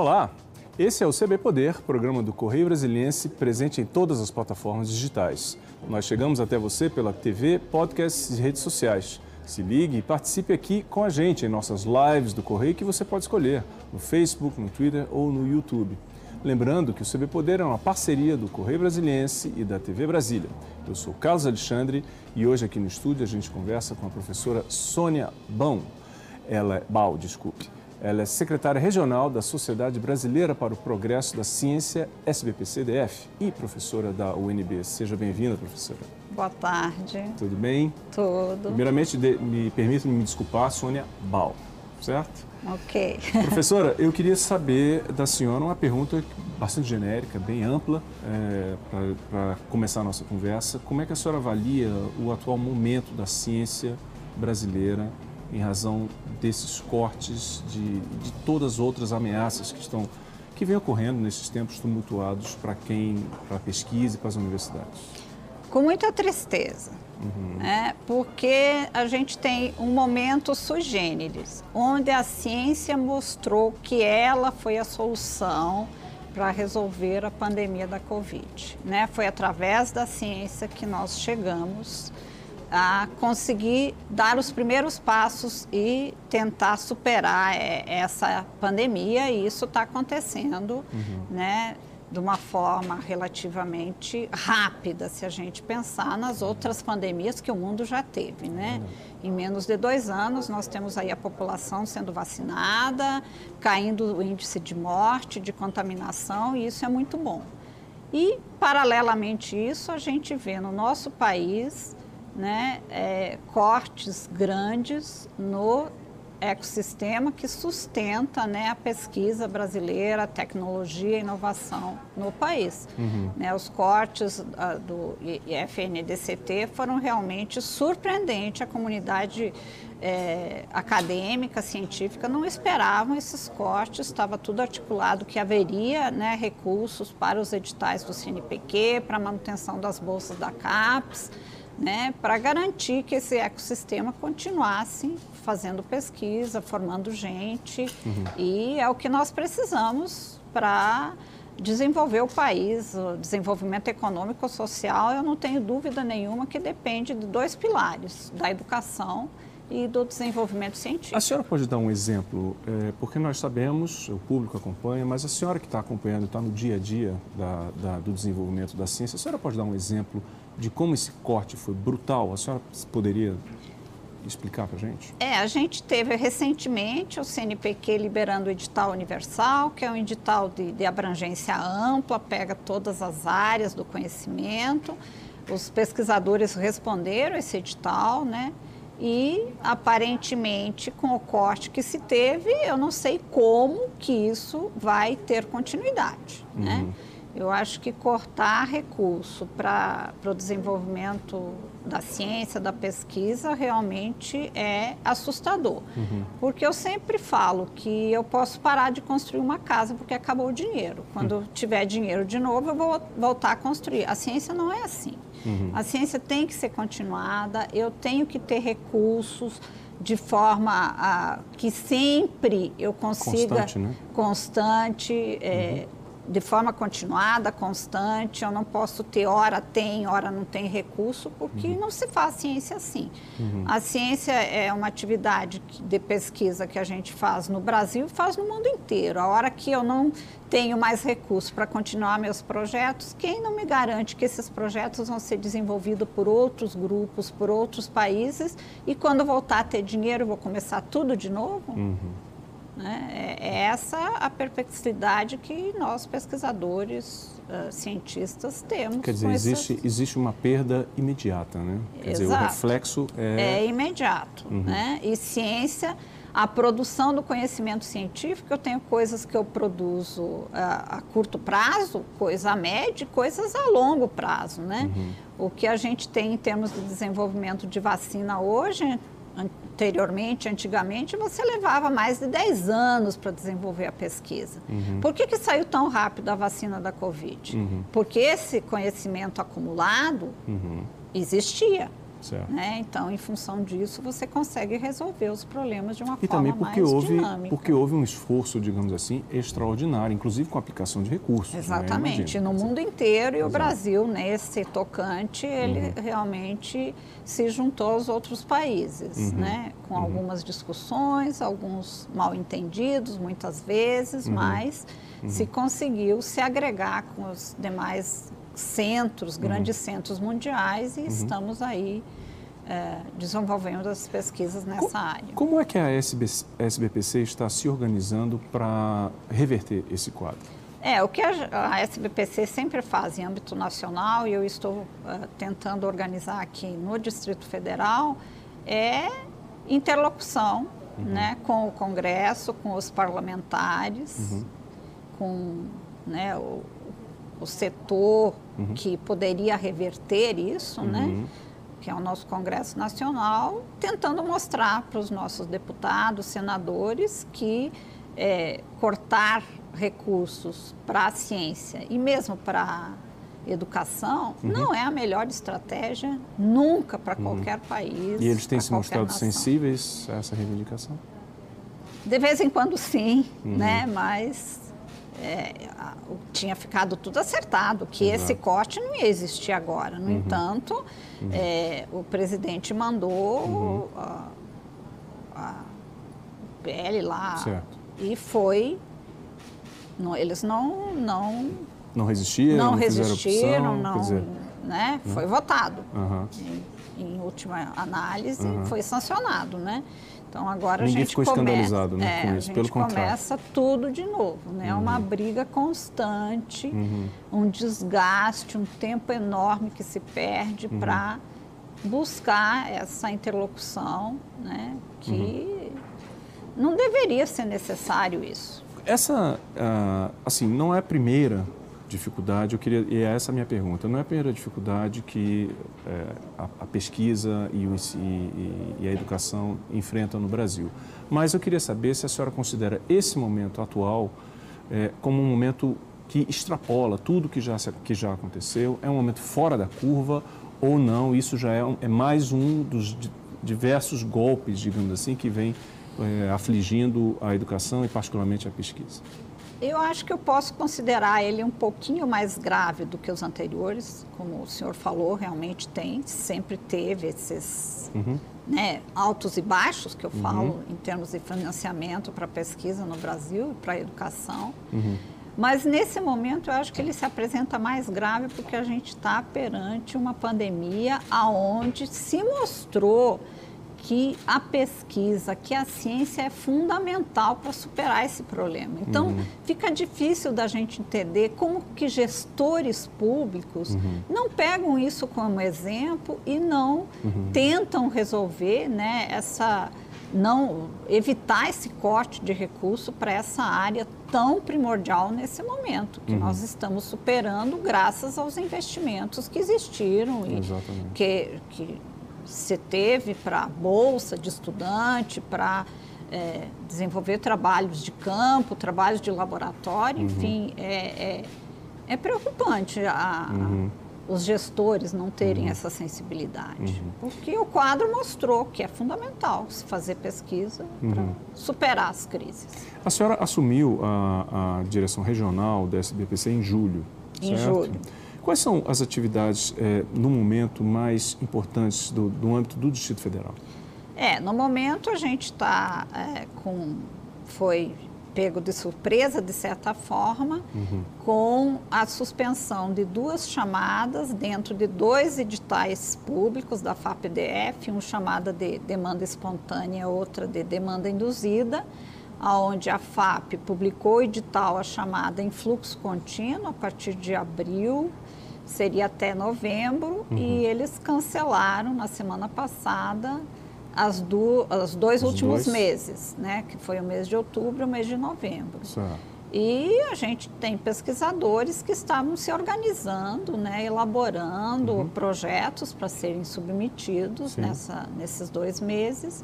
Olá, esse é o CB Poder, programa do Correio Brasiliense, presente em todas as plataformas digitais. Nós chegamos até você pela TV, podcasts e redes sociais. Se ligue e participe aqui com a gente em nossas lives do Correio que você pode escolher no Facebook, no Twitter ou no YouTube. Lembrando que o CB Poder é uma parceria do Correio Brasiliense e da TV Brasília. Eu sou Carlos Alexandre e hoje aqui no estúdio a gente conversa com a professora Sônia Bão. Ela é Bal, desculpe. Ela é secretária regional da Sociedade Brasileira para o Progresso da Ciência, SBPCDF, e professora da UNB. Seja bem-vinda, professora. Boa tarde. Tudo bem? Tudo. Primeiramente, me permita me desculpar, Sônia Bal, certo? Ok. Professora, eu queria saber da senhora uma pergunta bastante genérica, bem ampla, é, para começar a nossa conversa. Como é que a senhora avalia o atual momento da ciência brasileira em razão desses cortes de, de todas as outras ameaças que estão que vem ocorrendo nesses tempos tumultuados para quem, para a pesquisa e para as universidades? Com muita tristeza Uhum. Né? Porque a gente tem um momento sui generis, onde a ciência mostrou que ela foi a solução para resolver a pandemia da Covid. Né? Foi através da ciência que nós chegamos a conseguir dar os primeiros passos e tentar superar é, essa pandemia e isso está acontecendo, uhum. né? de uma forma relativamente rápida, se a gente pensar nas outras pandemias que o mundo já teve, né? Em menos de dois anos, nós temos aí a população sendo vacinada, caindo o índice de morte, de contaminação, e isso é muito bom. E, paralelamente a isso, a gente vê no nosso país né, é, cortes grandes no ecossistema que sustenta né, a pesquisa brasileira, a tecnologia e inovação no país. Uhum. Né, os cortes uh, do FNDCT foram realmente surpreendentes. A comunidade é, acadêmica, científica, não esperavam esses cortes, estava tudo articulado que haveria né, recursos para os editais do CNPq, para a manutenção das bolsas da CAPES, né, para garantir que esse ecossistema continuasse fazendo pesquisa, formando gente, uhum. e é o que nós precisamos para desenvolver o país, o desenvolvimento econômico e social, eu não tenho dúvida nenhuma que depende de dois pilares, da educação e do desenvolvimento científico. A senhora pode dar um exemplo, é, porque nós sabemos, o público acompanha, mas a senhora que está acompanhando, está no dia a dia da, da, do desenvolvimento da ciência, a senhora pode dar um exemplo de como esse corte foi brutal? A senhora poderia explicar para a gente? É, a gente teve recentemente o CNPq liberando o edital universal, que é um edital de, de abrangência ampla, pega todas as áreas do conhecimento. Os pesquisadores responderam esse edital, né? E aparentemente, com o corte que se teve, eu não sei como que isso vai ter continuidade, né? uhum. né? Eu acho que cortar recurso para o desenvolvimento da ciência, da pesquisa, realmente é assustador. Uhum. Porque eu sempre falo que eu posso parar de construir uma casa porque acabou o dinheiro. Quando uhum. tiver dinheiro de novo, eu vou voltar a construir. A ciência não é assim. Uhum. A ciência tem que ser continuada, eu tenho que ter recursos de forma a, que sempre eu consiga constante, né? constante é, uhum de forma continuada, constante. Eu não posso ter hora tem, hora não tem recurso, porque uhum. não se faz ciência assim. Uhum. A ciência é uma atividade de pesquisa que a gente faz no Brasil e faz no mundo inteiro. A hora que eu não tenho mais recursos para continuar meus projetos, quem não me garante que esses projetos vão ser desenvolvidos por outros grupos, por outros países, e quando voltar a ter dinheiro, vou começar tudo de novo? Uhum. Né? É, é essa a perplexidade que nós, pesquisadores, uh, cientistas, temos. Quer dizer, existe, essas... existe uma perda imediata, né? Quer Exato. dizer, o reflexo é... É imediato, uhum. né? E ciência, a produção do conhecimento científico, eu tenho coisas que eu produzo uh, a curto prazo, coisa a médio, coisas a longo prazo, né? Uhum. O que a gente tem em termos de desenvolvimento de vacina hoje anteriormente, antigamente, você levava mais de 10 anos para desenvolver a pesquisa. Uhum. Por que, que saiu tão rápido a vacina da Covid? Uhum. Porque esse conhecimento acumulado uhum. existia. Né? Então, em função disso, você consegue resolver os problemas de uma e forma também porque mais houve, dinâmica. Porque houve um esforço, digamos assim, extraordinário, inclusive com a aplicação de recursos. Né? Exatamente, né? no mundo inteiro e Exato. o Brasil, nesse tocante, ele uhum. realmente se juntou aos outros países, uhum. né? com uhum. algumas discussões, alguns mal entendidos muitas vezes, uhum. mas se uhum. conseguiu se agregar com os demais centros, uhum. grandes centros mundiais e estamos aí é, desenvolvendo as pesquisas nessa como, área. Como é que a SB, SBPC está se organizando para reverter esse quadro? É, o que a, a, SBPC sempre faz em âmbito nacional, e eu estou uh, tentando organizar aqui no Distrito Federal, é interlocução uhum. né, com o Congresso, com os parlamentares, uhum. com né, o, o setor uhum. que poderia reverter isso, né? Uhum. que é o nosso Congresso Nacional, tentando mostrar para os nossos deputados, senadores, que é, cortar recursos para a ciência e mesmo para a educação uhum. não é a melhor estratégia nunca para uhum. qualquer país. E eles têm se mostrado nação. sensíveis a essa reivindicação? De vez em quando sim, uhum. né? mas é, tinha ficado tudo acertado, que Exato. esse corte não ia existir agora. No uhum. entanto, uhum. É, o presidente mandou uhum. a, a PL lá certo. e foi. Não, eles não, não. Não resistiram? Não, não resistiram, opção, não. Dizer, né? Foi votado. Em, em, última análise, foi sancionado, né? Então agora Ninguém a gente ficou começa, escandalizado né, é, com isso, pelo contrário. começa tudo de novo, né? É uma uhum. briga constante, uhum. um desgaste, um tempo enorme que se perde uhum. para buscar essa interlocução, né? Que uhum. não deveria ser necessário isso. Essa, uh, assim, não é a primeira dificuldade, eu queria, e é essa a minha pergunta, não é a primeira dificuldade que é, a, a, pesquisa e, o, e, e, a educação enfrentam no Brasil, mas eu queria saber se a senhora considera esse momento atual é, como um momento que extrapola tudo que já, que já aconteceu, é um momento fora da curva ou não, isso já é, um, é mais um dos diversos golpes, digamos assim, que vem é, afligindo a educação e particularmente a pesquisa. Eu acho que eu posso considerar ele um pouquinho mais grave do que os anteriores, como o senhor falou, realmente tem, sempre teve esses uhum. né, altos e baixos, que eu uhum. falo, em termos de financiamento para pesquisa no Brasil e para educação. Uhum. Mas nesse momento eu acho que ele se apresenta mais grave porque a gente está perante uma pandemia aonde se mostrou que a pesquisa, que a ciência é fundamental para superar esse problema. Então, uhum. fica difícil da gente entender como que gestores públicos uhum. não pegam isso como exemplo e não uhum. tentam resolver né, essa não evitar esse corte de recurso para essa área tão primordial nesse momento que uhum. nós estamos superando graças aos investimentos que existiram e Exatamente. que, que você teve para bolsa de estudante, para é, desenvolver trabalhos de campo, trabalhos de laboratório, uhum. enfim, é, é, é preocupante a, uhum. os gestores não terem uhum. essa sensibilidade. Uhum. Porque o quadro mostrou que é fundamental se fazer pesquisa para uhum. superar as crises. A senhora assumiu a, a direção regional da SBPC em julho, Em julho. Quais são as atividades, é, no momento, mais importantes do, do âmbito do Distrito Federal? É, no momento a gente está é, com. Foi pego de surpresa, de certa forma, uhum. com a suspensão de duas chamadas dentro de dois editais públicos da FAPDF, uma chamada de demanda espontânea, outra de demanda induzida, onde a FAP publicou o edital a chamada em fluxo contínuo a partir de abril seria até novembro uhum. e eles cancelaram na semana passada as do, os dois os últimos dois? meses, né? Que foi o mês de outubro e o mês de novembro. Certo. E a gente tem pesquisadores que estavam se organizando, né, elaborando uhum. projetos para serem submetidos nessa, nesses dois meses.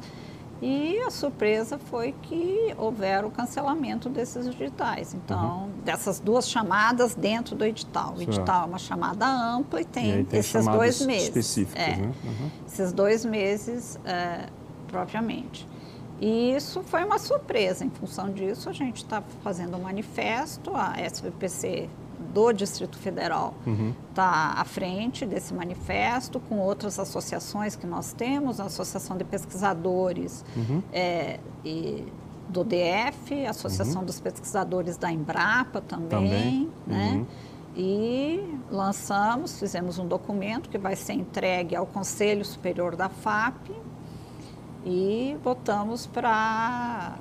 E a surpresa foi que houver o cancelamento desses editais. Então, uhum. dessas duas chamadas dentro do edital. O edital é uma chamada ampla e tem, e tem esses dois meses. Específicos, é, né? Uhum. Esses dois meses é, propriamente. E isso foi uma surpresa. Em função disso, a gente está fazendo um manifesto, a SVPC do Distrito Federal está uhum. À frente desse manifesto, com outras associações que nós temos, a Associação de Pesquisadores uhum. é, e do DF, a Associação uhum. dos Pesquisadores da Embrapa também, também. né? Uhum. E lançamos, fizemos um documento que vai ser entregue ao Conselho Superior da FAP e botamos para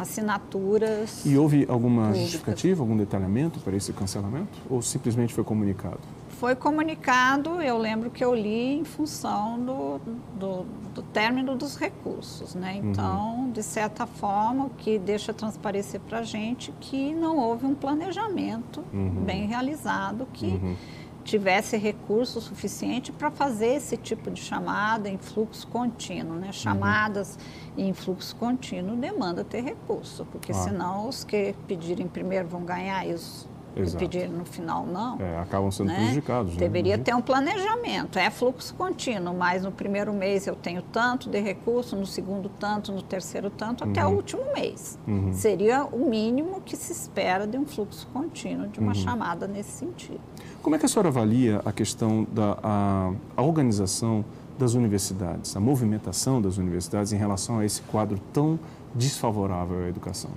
assinaturas. E houve alguma públicas. justificativa, algum detalhamento para esse cancelamento? Ou simplesmente foi comunicado? Foi comunicado, eu lembro que eu li em função do, do, do término dos recursos. Né? Uhum. Então, uhum. de certa forma, o que deixa transparecer para a gente que não houve um planejamento uhum. bem realizado que uhum tivesse recurso suficiente para fazer esse tipo de chamada em fluxo contínuo. Né? Chamadas uhum. em fluxo contínuo demanda ter recurso, porque ah. senão os que pedirem primeiro vão ganhar isso Exato. e pedir no final não. É, acabam sendo né? prejudicados. Né? Deveria uhum. ter um planejamento. É fluxo contínuo, mas no primeiro mês eu tenho tanto de recurso, no segundo tanto, no terceiro tanto, uhum. até o uhum. último mês. Uhum. Seria o mínimo que se espera de um fluxo contínuo, de uma uhum. chamada nesse sentido. Como é que a senhora avalia a questão da a, a organização das universidades, a movimentação das universidades em relação a esse quadro tão desfavorável à educação?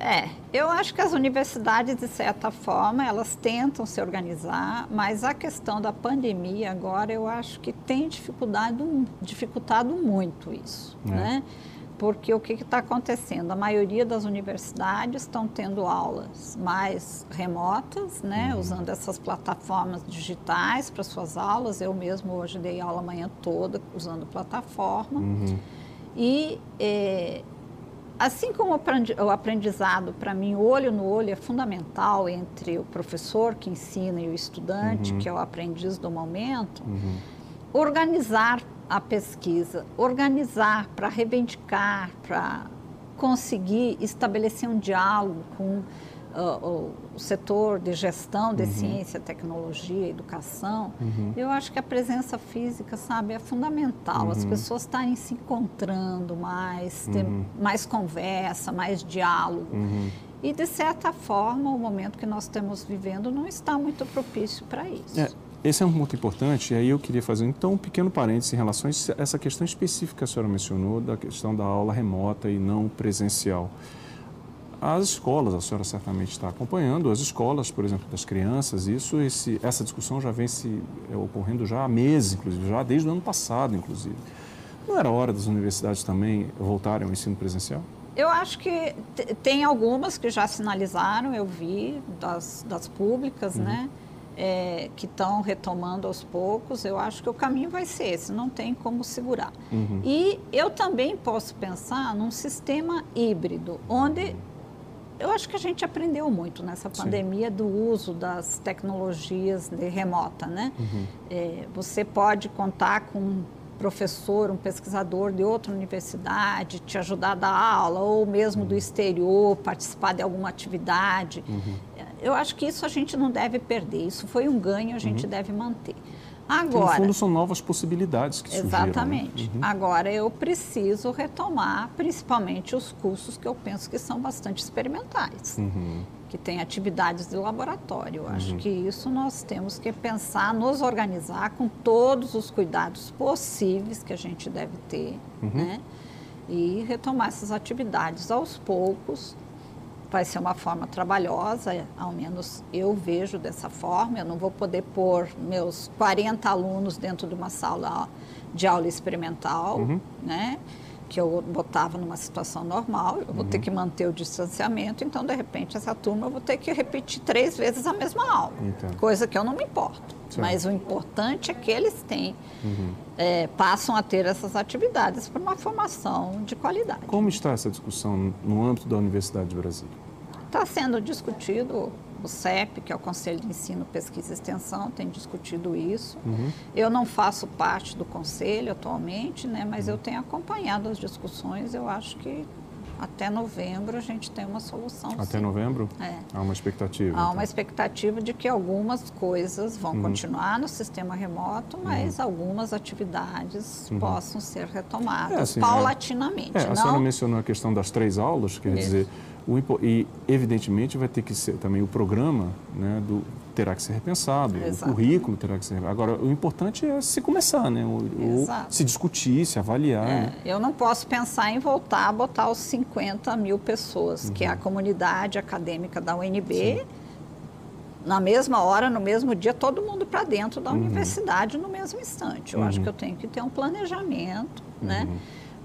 É, eu acho que as universidades, de certa forma, elas tentam se organizar, mas a questão da pandemia agora eu acho que tem dificuldade, dificultado muito isso, é. né? Porque o que está acontecendo? A maioria das universidades estão tendo aulas mais remotas, né? Uhum. Usando essas plataformas digitais para suas aulas. Eu mesmo hoje dei aula a manhã toda usando plataforma. Uhum. E... Eh, Assim como o aprendizado, para mim, olho no olho é fundamental entre o professor que ensina e o estudante, uhum. que é o aprendiz do momento, uhum. organizar a pesquisa, organizar para reivindicar, para conseguir estabelecer um diálogo com uh, o setor de gestão de uhum. ciência, tecnologia, educação, uhum. eu acho que a presença física, sabe, é fundamental. Uhum. As pessoas estarem se encontrando mais, ter uhum. mais conversa, mais diálogo. Uhum. E, de certa forma, o momento que nós estamos vivendo não está muito propício para isso. É. Esse é um ponto importante, e aí eu queria fazer então um pequeno parênteses em relação a essa questão específica que a senhora mencionou, da questão da aula remota e não presencial. As escolas, a senhora certamente está acompanhando, as escolas, por exemplo, das crianças, isso, esse, essa discussão já vem se é, ocorrendo já há meses, inclusive, já desde o ano passado, inclusive. Não era hora das universidades também voltarem ao ensino presencial? Eu acho que tem algumas que já sinalizaram, eu vi, das, das públicas, uhum. né? É, que estão retomando aos poucos, eu acho que o caminho vai ser esse, não tem como segurar. Uhum. E eu também posso pensar num sistema híbrido, onde eu acho que a gente aprendeu muito nessa pandemia Sim. do uso das tecnologias de remota, né? Uhum. É, você pode contar com um professor, um pesquisador de outra universidade, te ajudar a dar aula, ou mesmo uhum. do exterior, participar de alguma atividade. Uhum. Eu acho que isso a gente não deve perder. Isso foi um ganho, a gente uhum. deve manter. Agora, no fundo, são novas possibilidades que surgiram. Né? Exatamente. Né? Uhum. Agora, eu preciso retomar, principalmente, os cursos que eu penso que são bastante experimentais. Uhum. Que têm atividades de laboratório. Eu acho uhum. que isso nós temos que pensar, nos organizar com todos os cuidados possíveis que a gente deve ter, uhum. né? E retomar essas atividades aos poucos, vai ser uma forma trabalhosa, ao menos eu vejo dessa forma. Eu não vou poder pôr meus 40 alunos dentro de uma sala de aula experimental, uhum. né? Que eu botava numa situação normal, eu vou uhum. ter que manter o distanciamento, então, de repente, essa turma eu vou ter que repetir três vezes a mesma aula, Entendo. coisa que eu não me importo. Certo. Mas o importante é que eles têm, uhum. é, passam a ter essas atividades para uma formação de qualidade. Como está essa discussão no âmbito da Universidade de Brasília? Está sendo discutido o CEP, que é o Conselho de Ensino, Pesquisa e Extensão, tem discutido isso. Uhum. Eu não faço parte do conselho atualmente, né, mas eu tenho acompanhado as discussões. Eu acho que até novembro a gente tem uma solução. Até sim. novembro? É. Há uma expectativa. Há então. uma expectativa de que algumas coisas vão uhum. continuar no sistema remoto, mas uhum. algumas atividades uhum. possam ser retomadas é, assim, paulatinamente. É, a não... senhora mencionou a questão das três aulas, quer Isso. dizer, o, e evidentemente vai ter que ser também o programa né, do, terá que ser repensado, Exato. o currículo terá que ser. Agora, o importante é se começar, né? Ou, se discutir, se avaliar. É, né? Eu não posso pensar em voltar a botar os 50 mil pessoas, uhum. que é a uhum. comunidade acadêmica da UNB. Sim. Na mesma hora, no mesmo dia, todo mundo para dentro da uhum. universidade no mesmo instante. Eu uhum. acho que eu tenho que ter um planejamento, né? Uhum.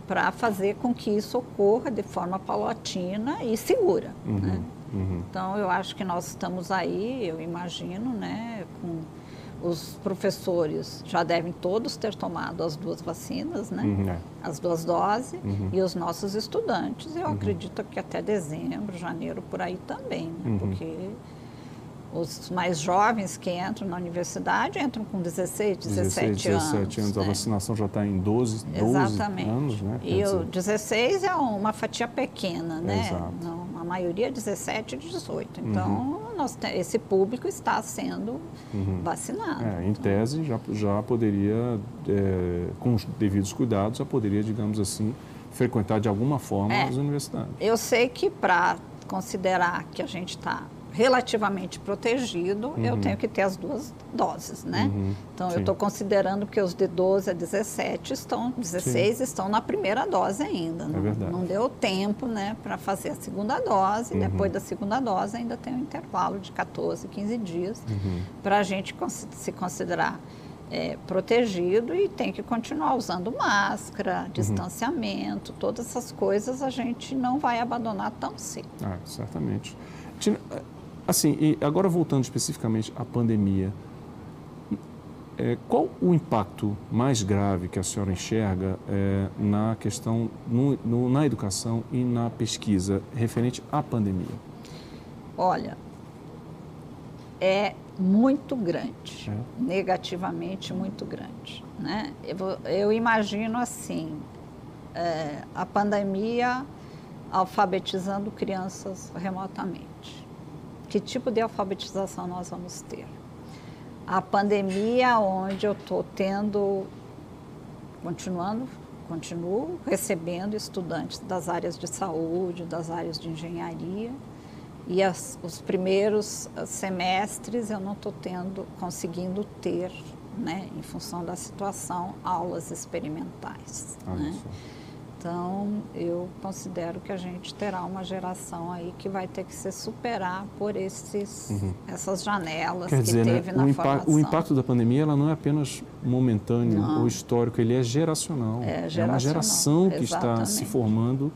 Para fazer com que isso ocorra de forma paulatina e segura. Uhum. Né? Uhum. Então, eu acho que nós estamos aí, eu imagino, né, com os professores já devem todos ter tomado as duas vacinas, né? Uhum, é. As duas doses. Uhum. E os nossos estudantes, eu uhum. acredito que até dezembro, janeiro, por aí também, né? Uhum. Porque os mais jovens que entram na universidade entram com 16, 17, 16, 17 anos. anos. A né? vacinação já está em 12, 12 Exatamente. anos, né? e o 16 é uma fatia pequena, né? Exato. Não, a maioria é 17 e 18. Então, uhum. nós, esse público está sendo uhum. vacinado. É, em então... tese, já, já poderia, é, com os devidos cuidados, já poderia, digamos assim, frequentar de alguma forma é, as universidades. Eu sei que para considerar que a gente está relativamente protegido, uhum. eu tenho que ter as duas doses, né? Uhum. Então, Sim. eu estou considerando que os de 12 a 17 estão, 16 Sim. estão na primeira dose ainda. É não, verdade. não deu tempo, né, para fazer a segunda dose. Uhum. Depois da segunda dose, ainda tem um intervalo de 14, 15 dias uhum. para a gente se considerar é, protegido e tem que continuar usando máscara, uhum. distanciamento, todas essas coisas a gente não vai abandonar tão cedo. Ah, certamente. Assim, e agora voltando especificamente à pandemia, é, qual o impacto mais grave que a senhora enxerga é, na questão, no, no, na educação e na pesquisa referente à pandemia? Olha, é muito grande, é. negativamente muito grande. Né? Eu, eu imagino assim, é, a pandemia alfabetizando crianças remotamente que tipo de alfabetização nós vamos ter. A pandemia, onde eu estou tendo, continuando, continuo recebendo estudantes das áreas de saúde, das áreas de engenharia, e as, os primeiros semestres eu não estou tendo, conseguindo ter, né, em função da situação, aulas experimentais. Ah, né? Então, eu considero que a gente terá uma geração aí que vai ter que se superar por esses, uhum. essas janelas Quer que dizer, teve né, na o formação. O impacto da pandemia ela não é apenas momentâneo não. ou histórico, ele é geracional. É, é uma geração que exatamente. está se formando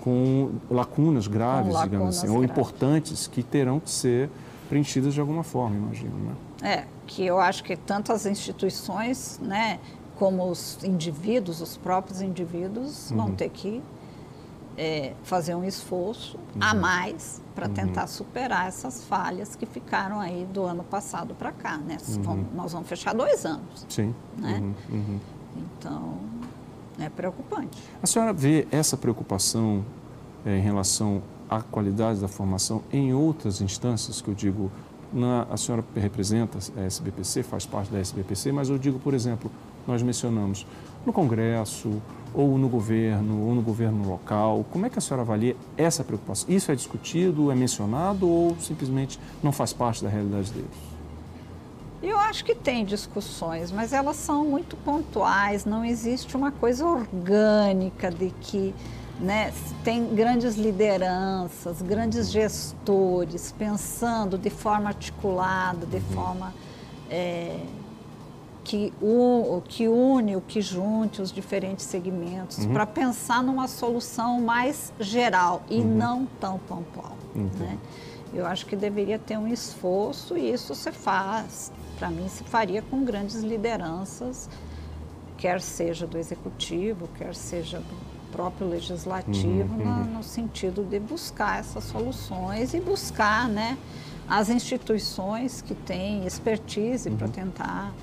com lacunas graves, com lacunas digamos assim, graves. ou importantes que terão que ser preenchidas de alguma forma, imagino, né? É, que eu acho que tanto as instituições, né, como os indivíduos, os próprios indivíduos, uhum. vão ter que é, fazer um esforço uhum. a mais para uhum. tentar superar essas falhas que ficaram aí do ano passado para cá. Né? Uhum. nós vamos fechar dois anos. Sim. Né? Uhum. Então, é preocupante. A senhora vê essa preocupação é, em relação à qualidade da formação em outras instâncias, que eu digo, na, a senhora representa a SBPC, faz parte da SBPC, mas eu digo, por exemplo, nós mencionamos no Congresso, ou no governo, ou no governo local? Como é que a senhora avalia essa preocupação? Isso é discutido, é mencionado ou simplesmente não faz parte da realidade deles? Eu acho que tem discussões, mas elas são muito pontuais, não existe uma coisa orgânica de que né, tem grandes lideranças, grandes gestores pensando de forma articulada, de uhum. forma. É, que, o, que une, o que junte os diferentes segmentos, uhum. para pensar numa solução mais geral e uhum. não tão pontual. Uhum. Né? Eu acho que deveria ter um esforço e isso se faz, para mim, se faria com grandes lideranças, quer seja do executivo, quer seja do próprio legislativo, uhum, no, uhum. no, sentido de buscar essas soluções e buscar, né? as instituições que têm expertise uhum. para tentar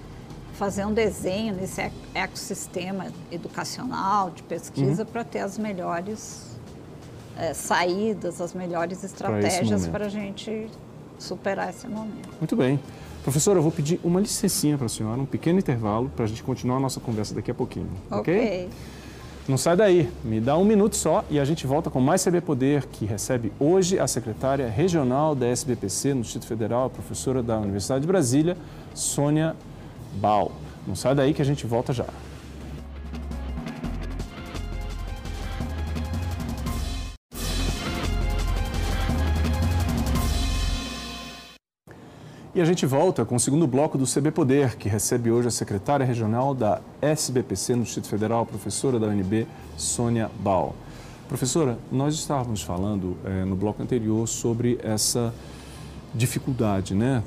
fazer um desenho nesse ecossistema educacional de pesquisa uhum. para ter as melhores é, saídas, as melhores estratégias para a gente superar esse momento. Muito bem. Professora, eu vou pedir uma licencinha para a senhora, um pequeno intervalo, para a gente continuar a nossa conversa daqui a pouquinho. Ok? okay? Não sai daí, me dá um minuto só e a gente volta com mais CB Poder, que recebe hoje a secretária regional da SBPC no Distrito Federal, a professora da Universidade de Brasília, Sônia Bal. Não sai daí que a gente volta já. E a gente volta com o segundo bloco do CB Poder, que recebe hoje a secretária regional da SBPC no Distrito Federal, professora da UNB, Sônia Bal. Professora, nós estávamos falando é, no bloco anterior sobre essa dificuldade né,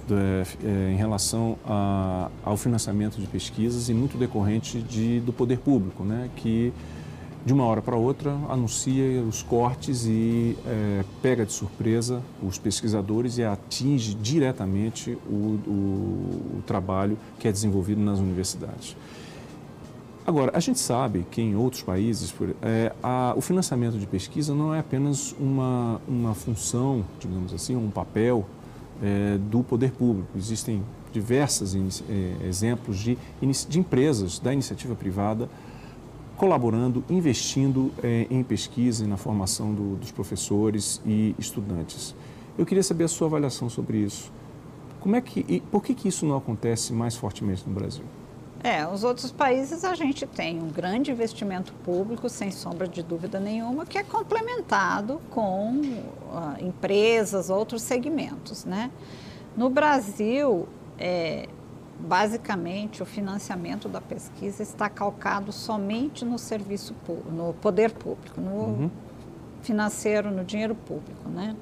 é, em relação a, ao financiamento de pesquisas e muito decorrente de, do poder público, né, que de uma hora para outra, anuncia os cortes e é, pega de surpresa os pesquisadores e atinge diretamente o, o, o trabalho que é desenvolvido nas universidades. Agora, a gente sabe que em outros países é, a, o financiamento de pesquisa não é apenas uma, uma função, digamos assim, um papel é, do poder público. Existem diversos é, exemplos de, de empresas da iniciativa privada colaborando, investindo é, em pesquisa e na formação do, dos professores e estudantes. Eu queria saber a sua avaliação sobre isso. Como é que, por que, que isso não acontece mais fortemente no Brasil? É, os outros países a gente tem um grande investimento público, sem sombra de dúvida nenhuma, que é complementado com uh, empresas, outros segmentos, né? No Brasil, é, basicamente o financiamento da pesquisa está calcado somente no serviço no poder público, no uhum. financeiro, no dinheiro público, né?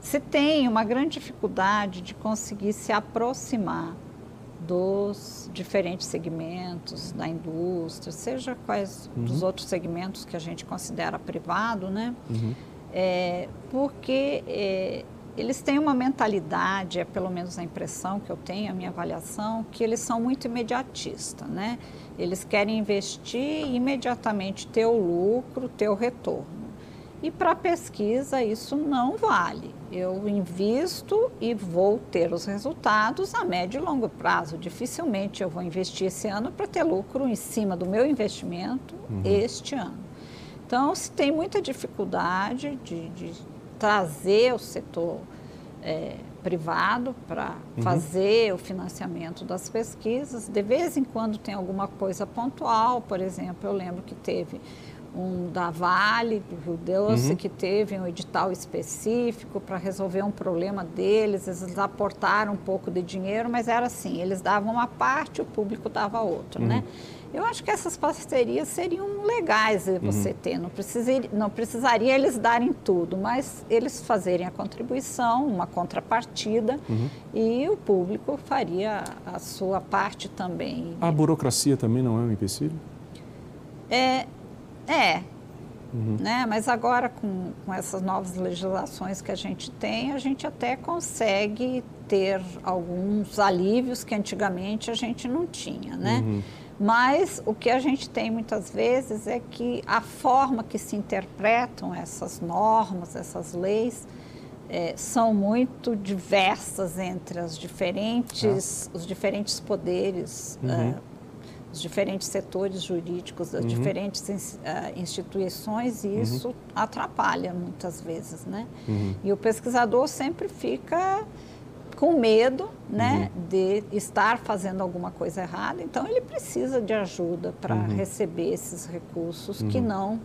Se tem uma grande dificuldade de conseguir se aproximar dos diferentes segmentos da indústria, seja quais uhum. dos outros segmentos que a gente considera privado, né? Uhum. É, porque é, eles têm uma mentalidade, é pelo menos a impressão que eu tenho, a minha avaliação, que eles são muito imediatistas, né? Eles querem investir e imediatamente ter o lucro, ter o retorno. E para pesquisa isso não vale. Eu invisto e vou ter os resultados a médio e longo prazo. Dificilmente eu vou investir esse ano para ter lucro em cima do meu investimento uhum. este ano. Então, se tem muita dificuldade de, de trazer o setor é, privado para uhum. fazer o financiamento das pesquisas. De vez em quando tem alguma coisa pontual, por exemplo, eu lembro que teve um da Vale, do Rio Doce, uhum. que teve um edital específico para resolver um problema deles. Eles aportaram um pouco de dinheiro, mas era assim: eles davam uma parte, o público dava outra, uhum. né? Eu acho que essas parcerias seriam legais de você uhum. ter. Não, precisaria, não precisaria eles darem tudo, mas eles fazerem a contribuição, uma contrapartida, uhum. e o público faria a sua parte também. A burocracia também não é um empecilho? É, é. Uhum. Né? Mas agora, com, com essas novas legislações que a gente tem, a gente até consegue ter alguns alívios que antigamente a gente não tinha, né? Uhum. Mas o que a gente tem muitas vezes é que a forma que se interpretam essas normas, essas leis, é, são muito diversas entre as diferentes, ah. os diferentes poderes, uhum. é, os diferentes setores jurídicos das uhum. diferentes uh, instituições e uhum. isso atrapalha muitas vezes, né? Uhum. E o pesquisador sempre fica com medo né, uhum. de estar fazendo alguma coisa errada, então ele precisa de ajuda para uhum. receber esses recursos que não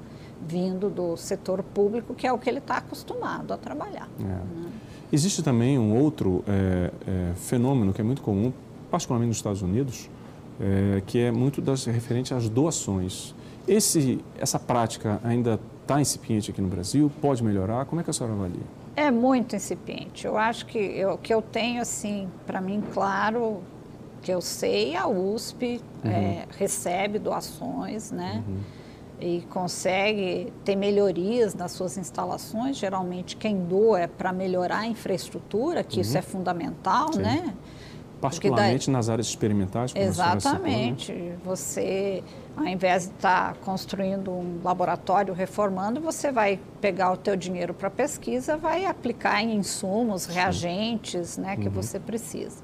vindo do setor público, que é o que ele está acostumado a trabalhar. É. Né? Existe também um outro é, é, fenômeno que é muito comum, particularmente nos Estados Unidos, é, que é muito das, referente às doações. Esse, essa prática ainda está incipiente aqui no Brasil? Pode melhorar? Como é que a senhora avalia? É muito incipiente. Eu acho que eu, que eu tenho, assim, para mim, claro, que eu sei, a USP uhum. é, recebe doações, né? Uhum. e consegue ter melhorias nas suas instalações, geralmente quem doa é para melhorar a infraestrutura, que uhum. isso é fundamental, Sim. né? Particularmente daí, nas áreas experimentais. Exatamente. Você, ao invés de estar tá construindo um laboratório, reformando, você vai pegar o teu dinheiro para pesquisa, vai aplicar em insumos, reagentes, né, que uhum. você precisa.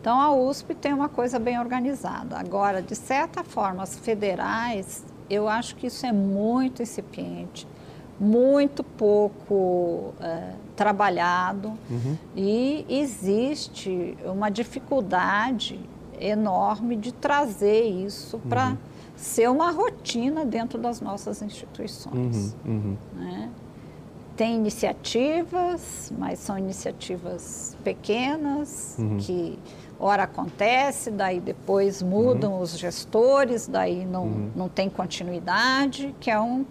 Então, a USP tem uma coisa bem organizada. Agora, de certa forma, as federais, eu acho que isso é muito incipiente, muito pouco é, trabalhado uhum. e existe uma dificuldade enorme de trazer isso para uhum. ser uma rotina dentro das nossas instituições. Uhum. uhum. Né? Tem iniciativas, mas são iniciativas pequenas uhum. que ora acontece, daí depois mudam uhum. os gestores, daí não, não tem continuidade, que é um.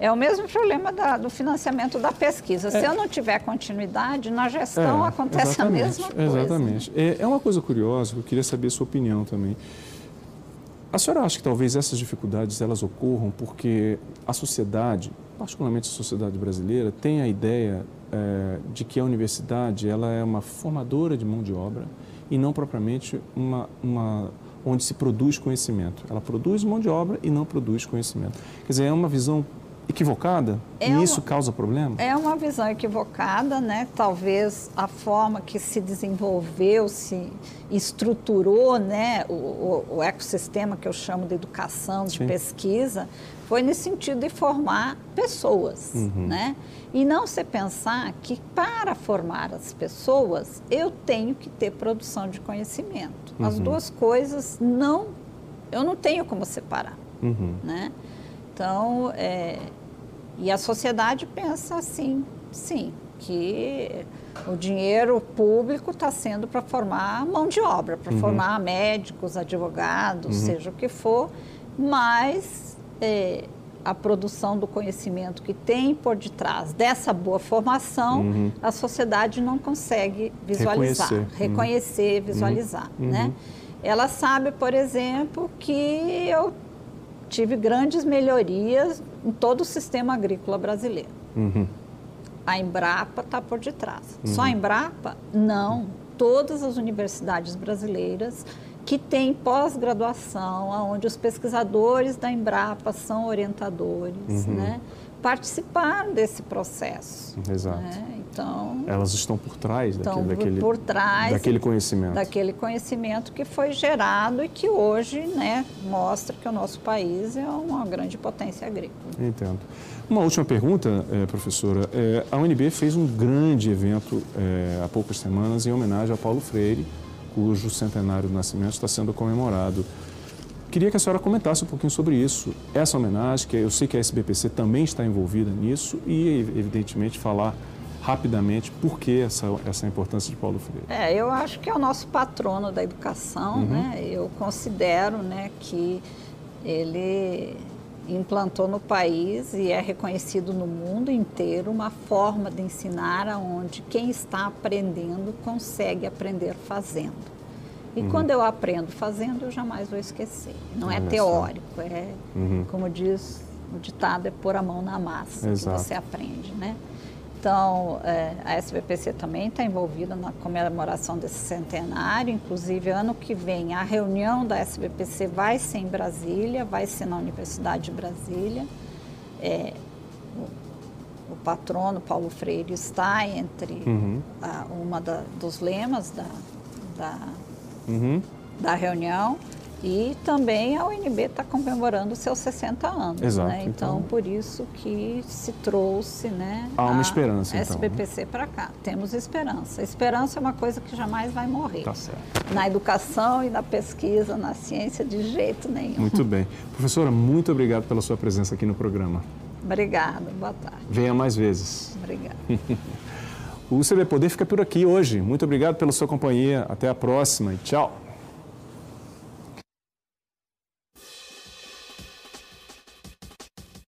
É o mesmo problema da, do financiamento da pesquisa. É. Se eu não tiver continuidade, na gestão é, acontece a mesma coisa. Exatamente. É, é uma coisa curiosa, eu queria saber a sua opinião também. A senhora acha que talvez essas dificuldades elas ocorram porque a sociedade, particularmente a sociedade brasileira, tem a ideia é, de que a universidade ela é uma formadora de mão de obra e não propriamente uma, uma onde se produz conhecimento. Ela produz mão de obra e não produz conhecimento. Quer dizer, é uma visão equivocada é e uma, isso causa problema? É uma visão equivocada, né? Talvez a forma que se desenvolveu, se estruturou, né? O, o, o ecossistema que eu chamo de educação, de Sim. pesquisa, foi nesse sentido de formar pessoas, uhum. né? E não se pensar que para formar as pessoas eu tenho que ter produção de conhecimento. Uhum. As duas coisas não, eu não tenho como separar, uhum. né? Então, é, e a sociedade pensa assim, sim, que o dinheiro público está sendo para formar mão de obra, para uhum. formar médicos, advogados, uhum. seja o que for, mas é, a produção do conhecimento que tem por detrás dessa boa formação, uhum. a sociedade não consegue visualizar, reconhecer, reconhecer uhum. visualizar. Uhum. Né? Ela sabe, por exemplo, que eu tive grandes melhorias em todo o sistema agrícola brasileiro. Uhum. A Embrapa está por detrás. Só a uhum. Embrapa? Não. Todas as universidades brasileiras que tem pós-graduação, onde os pesquisadores da Embrapa são orientadores, uhum. né? participaram desse processo. Exato. Né? Então, elas estão por trás daquele, daquele, por trás daquele conhecimento. Daquele conhecimento que foi gerado e que hoje né, mostra que o nosso país é uma grande potência agrícola. Entendo. Uma última pergunta, é, professora. É, a UNB fez um grande evento é, há poucas semanas em homenagem a Paulo Freire, cujo centenário do nascimento está sendo comemorado. Queria que a senhora comentasse um pouquinho sobre isso, essa homenagem, que eu sei que a SBPC também está envolvida nisso e, evidentemente, falar rapidamente por que essa, essa importância de Paulo Freire. É, eu acho que é o nosso patrono da educação, uhum. né? Eu considero né, que ele implantou no país e é reconhecido no mundo inteiro uma forma de ensinar onde quem está aprendendo consegue aprender fazendo. E uhum. quando eu aprendo fazendo, eu jamais vou esquecer. Não é teórico, é, uhum. como diz o ditado, é pôr a mão na massa Exato. que você aprende, né? Então, é, a SBPC também está envolvida na comemoração desse centenário, inclusive ano que vem a reunião da SBPC vai ser em Brasília, vai ser na Universidade de Brasília. É, o, o, patrono Paulo Freire está entre uhum. a, uma da, dos lemas da, da, uhum. da reunião. E também a UNB está comemorando seus 60 anos. Exato. Né? Então, então, por isso que se trouxe né, há uma esperança, então, SBPC né? para cá. Temos esperança. Esperança é uma coisa que jamais vai morrer. Tá certo. Na educação e na pesquisa, na ciência, de jeito nenhum. Muito bem. Professora, muito obrigado pela sua presença aqui no programa. Obrigada. Boa tarde. Venha mais vezes. Obrigada. o CB Poder fica por aqui hoje. Muito obrigado pela sua companhia. Até a próxima e tchau.